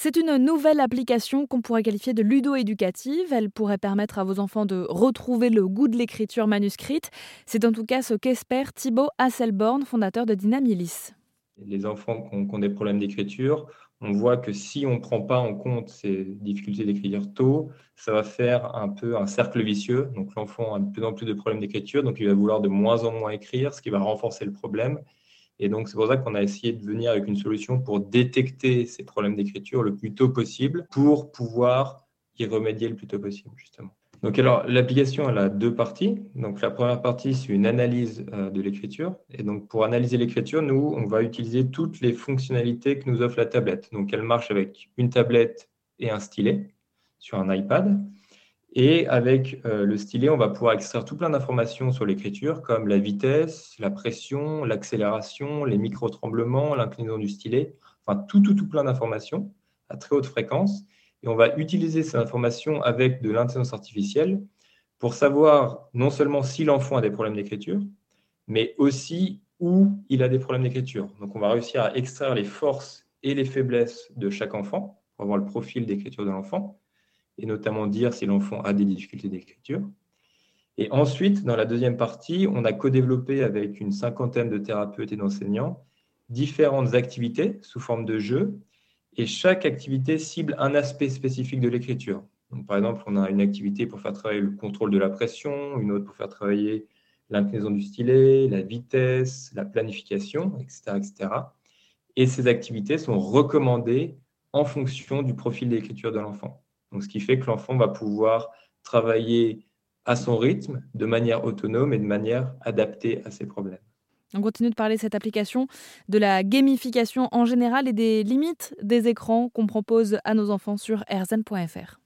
C'est une nouvelle application qu'on pourrait qualifier de ludo-éducative. Elle pourrait permettre à vos enfants de retrouver le goût de l'écriture manuscrite. C'est en tout cas ce qu'espère Thibaut Hasselborn, fondateur de Dynamilis. Les enfants qui ont, des problèmes d'écriture, on voit que si on ne prend pas en compte ces difficultés d'écriture tôt, ça va faire un peu un cercle vicieux. Donc l'enfant a de plus en plus de problèmes d'écriture, donc il va vouloir de moins en moins écrire, ce qui va renforcer le problème. Et donc, c'est pour ça qu'on a essayé de venir avec une solution pour détecter ces problèmes d'écriture le plus tôt possible pour pouvoir y remédier le plus tôt possible, justement. Donc, alors, l'application, elle a deux parties. Donc, la première partie, c'est une analyse euh, de l'écriture. Et donc, pour analyser l'écriture, nous, on va utiliser toutes les fonctionnalités que nous offre la tablette. Donc, elle marche avec une tablette et un stylet sur un iPad. Et avec euh, le stylet, on va pouvoir extraire tout plein d'informations sur l'écriture, comme la vitesse, la pression, l'accélération, les micro-tremblements, l'inclinaison du stylet, enfin tout, tout, tout plein d'informations à très haute fréquence. Et on va utiliser ces informations avec de l'intelligence artificielle pour savoir non seulement si l'enfant a des problèmes d'écriture, mais aussi où il a des problèmes d'écriture. Donc on va réussir à extraire les forces et les faiblesses de chaque enfant pour avoir le profil d'écriture de l'enfant et notamment dire si l'enfant a des difficultés d'écriture. Et ensuite, dans la deuxième partie, on a co-développé avec une cinquantaine de thérapeutes et d'enseignants différentes activités sous forme de jeux, et chaque activité cible un aspect spécifique de l'écriture. par exemple, on a une activité pour faire travailler le contrôle de la pression, une autre pour faire travailler l'inclinaison du stylet, la vitesse, la planification, etc., etc. Et ces activités sont recommandées en fonction du profil d'écriture de l'enfant. Donc, ce qui fait que l'enfant va pouvoir travailler à son rythme, de manière autonome et de manière adaptée à ses problèmes. On continue de parler de cette application, de la gamification en général et des limites des écrans qu'on propose à nos enfants sur rzn.fr.